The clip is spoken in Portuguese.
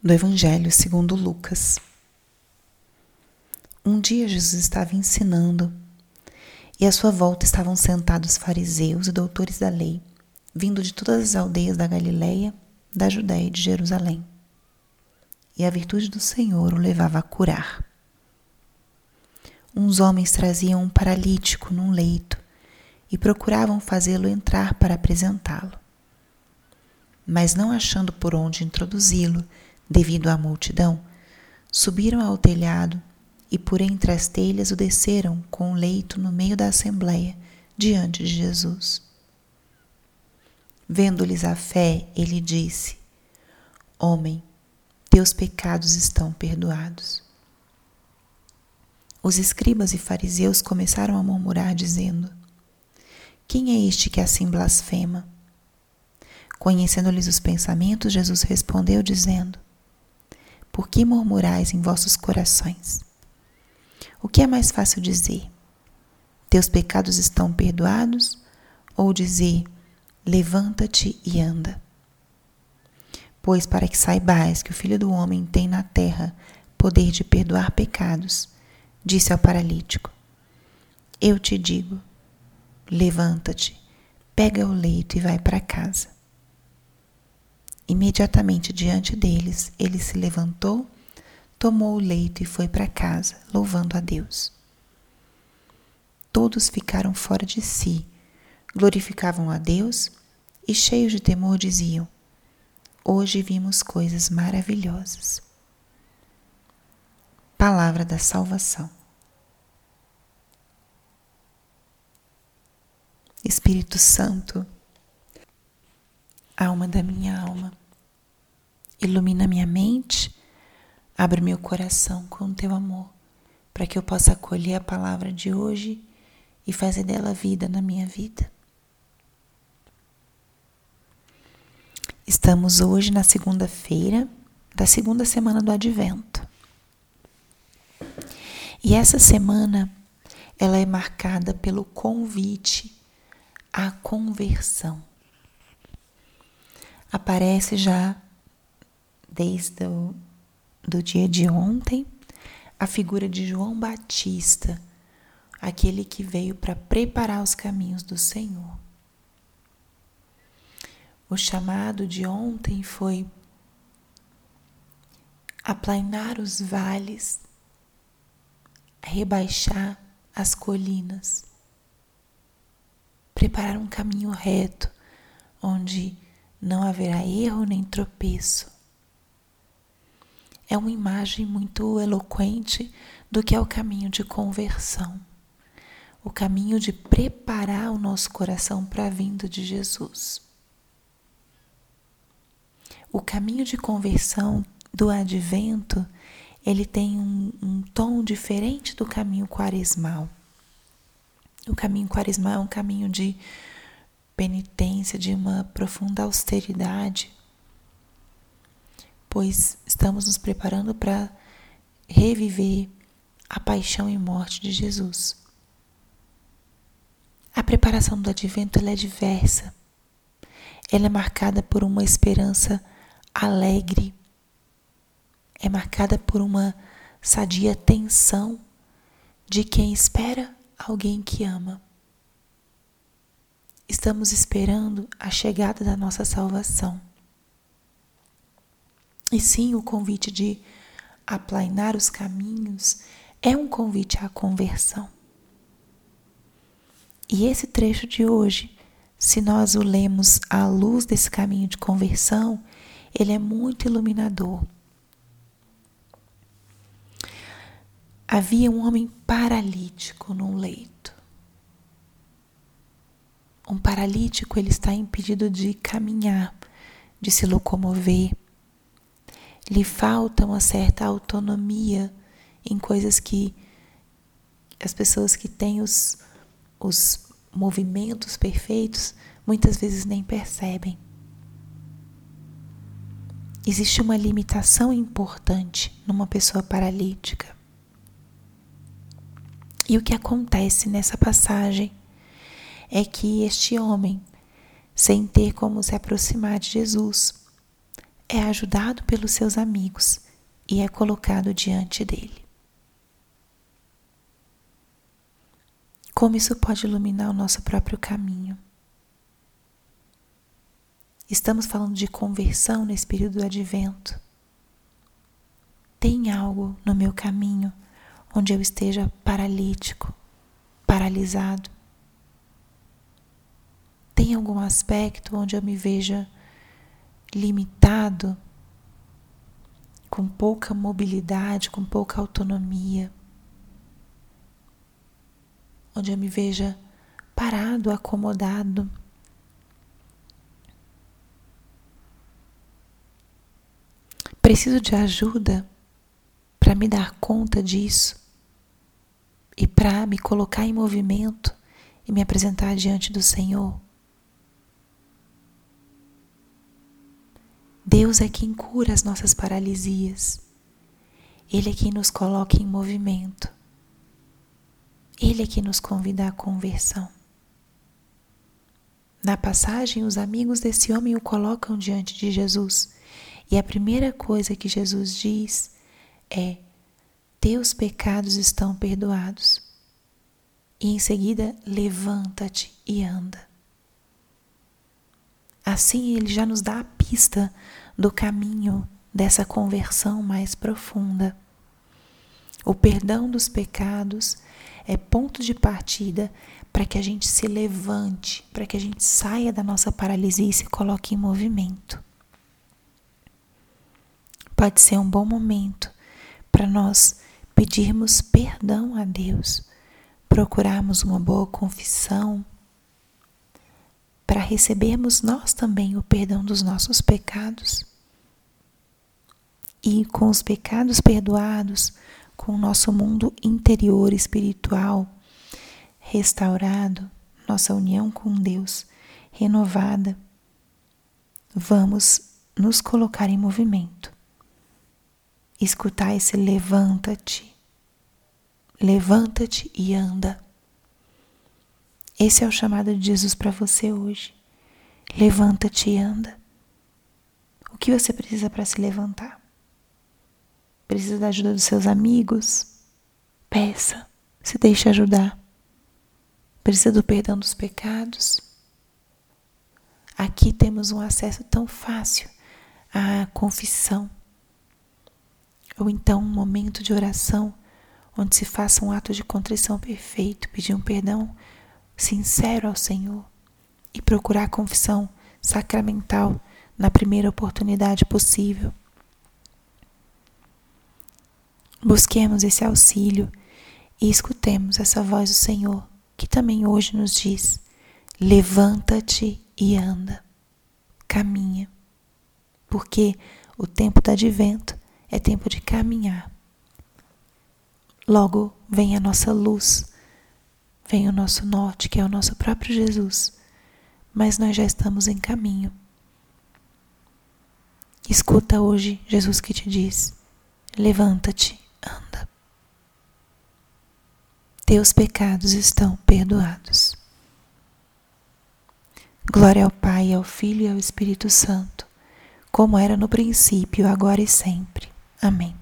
do Evangelho segundo Lucas. Um dia Jesus estava ensinando e à sua volta estavam sentados fariseus e doutores da lei, vindo de todas as aldeias da Galileia, da Judéia e de Jerusalém. E a virtude do Senhor o levava a curar. Uns homens traziam um paralítico num leito e procuravam fazê-lo entrar para apresentá-lo. Mas não achando por onde introduzi-lo, devido à multidão, subiram ao telhado e por entre as telhas o desceram com o leito no meio da assembleia, diante de Jesus. Vendo-lhes a fé, ele disse: Homem, teus pecados estão perdoados. Os escribas e fariseus começaram a murmurar, dizendo: Quem é este que assim blasfema? Conhecendo-lhes os pensamentos, Jesus respondeu, dizendo: por que murmurais em vossos corações? O que é mais fácil dizer? Teus pecados estão perdoados? Ou dizer, levanta-te e anda? Pois para que saibais que o Filho do Homem tem na terra poder de perdoar pecados, disse ao paralítico: Eu te digo, levanta-te, pega o leito e vai para casa. Imediatamente diante deles, ele se levantou, tomou o leito e foi para casa, louvando a Deus. Todos ficaram fora de si, glorificavam a Deus e, cheios de temor, diziam: Hoje vimos coisas maravilhosas. Palavra da Salvação. Espírito Santo, alma da minha alma. Ilumina minha mente, abre meu coração com teu amor, para que eu possa acolher a palavra de hoje e fazer dela vida na minha vida. Estamos hoje na segunda-feira da segunda semana do Advento. E essa semana ela é marcada pelo convite à conversão aparece já desde o do dia de ontem a figura de João Batista, aquele que veio para preparar os caminhos do Senhor. O chamado de ontem foi aplainar os vales, rebaixar as colinas, preparar um caminho reto onde não haverá erro nem tropeço. É uma imagem muito eloquente do que é o caminho de conversão, o caminho de preparar o nosso coração para a vinda de Jesus. O caminho de conversão do advento, ele tem um, um tom diferente do caminho quaresmal. O caminho quaresmal é um caminho de penitência, de uma profunda austeridade, pois estamos nos preparando para reviver a paixão e morte de Jesus. A preparação do advento é diversa. Ela é marcada por uma esperança alegre, é marcada por uma sadia tensão de quem espera alguém que ama. Estamos esperando a chegada da nossa salvação. E sim, o convite de aplainar os caminhos é um convite à conversão. E esse trecho de hoje, se nós o lemos à luz desse caminho de conversão, ele é muito iluminador. Havia um homem paralítico num leito. Um paralítico ele está impedido de caminhar, de se locomover. Lhe falta uma certa autonomia em coisas que as pessoas que têm os, os movimentos perfeitos muitas vezes nem percebem. Existe uma limitação importante numa pessoa paralítica. E o que acontece nessa passagem é que este homem, sem ter como se aproximar de Jesus, é ajudado pelos seus amigos e é colocado diante dele. Como isso pode iluminar o nosso próprio caminho? Estamos falando de conversão nesse período do advento. Tem algo no meu caminho onde eu esteja paralítico, paralisado? Tem algum aspecto onde eu me veja limitado, com pouca mobilidade, com pouca autonomia? Onde eu me veja parado, acomodado? Preciso de ajuda para me dar conta disso e para me colocar em movimento e me apresentar diante do Senhor. Deus é quem cura as nossas paralisias. Ele é quem nos coloca em movimento. Ele é quem nos convida à conversão. Na passagem, os amigos desse homem o colocam diante de Jesus e a primeira coisa que Jesus diz é: Teus pecados estão perdoados. E em seguida, levanta-te e anda. Assim, ele já nos dá a pista do caminho dessa conversão mais profunda. O perdão dos pecados é ponto de partida para que a gente se levante, para que a gente saia da nossa paralisia e se coloque em movimento pode ser um bom momento para nós pedirmos perdão a Deus, procurarmos uma boa confissão, para recebermos nós também o perdão dos nossos pecados. E com os pecados perdoados, com o nosso mundo interior espiritual restaurado, nossa união com Deus renovada, vamos nos colocar em movimento escutar esse levanta-te, levanta-te e anda. Esse é o chamado de Jesus para você hoje. Levanta-te e anda. O que você precisa para se levantar? Precisa da ajuda dos seus amigos? Peça, se deixe ajudar. Precisa do perdão dos pecados? Aqui temos um acesso tão fácil à confissão ou então um momento de oração onde se faça um ato de contrição perfeito, pedir um perdão sincero ao Senhor e procurar a confissão sacramental na primeira oportunidade possível. Busquemos esse auxílio e escutemos essa voz do Senhor, que também hoje nos diz: levanta-te e anda, caminha, porque o tempo do advento é tempo de caminhar. Logo vem a nossa luz, vem o nosso norte, que é o nosso próprio Jesus, mas nós já estamos em caminho. Escuta hoje Jesus que te diz: levanta-te, anda. Teus pecados estão perdoados. Glória ao Pai, ao Filho e ao Espírito Santo, como era no princípio, agora e sempre Amém.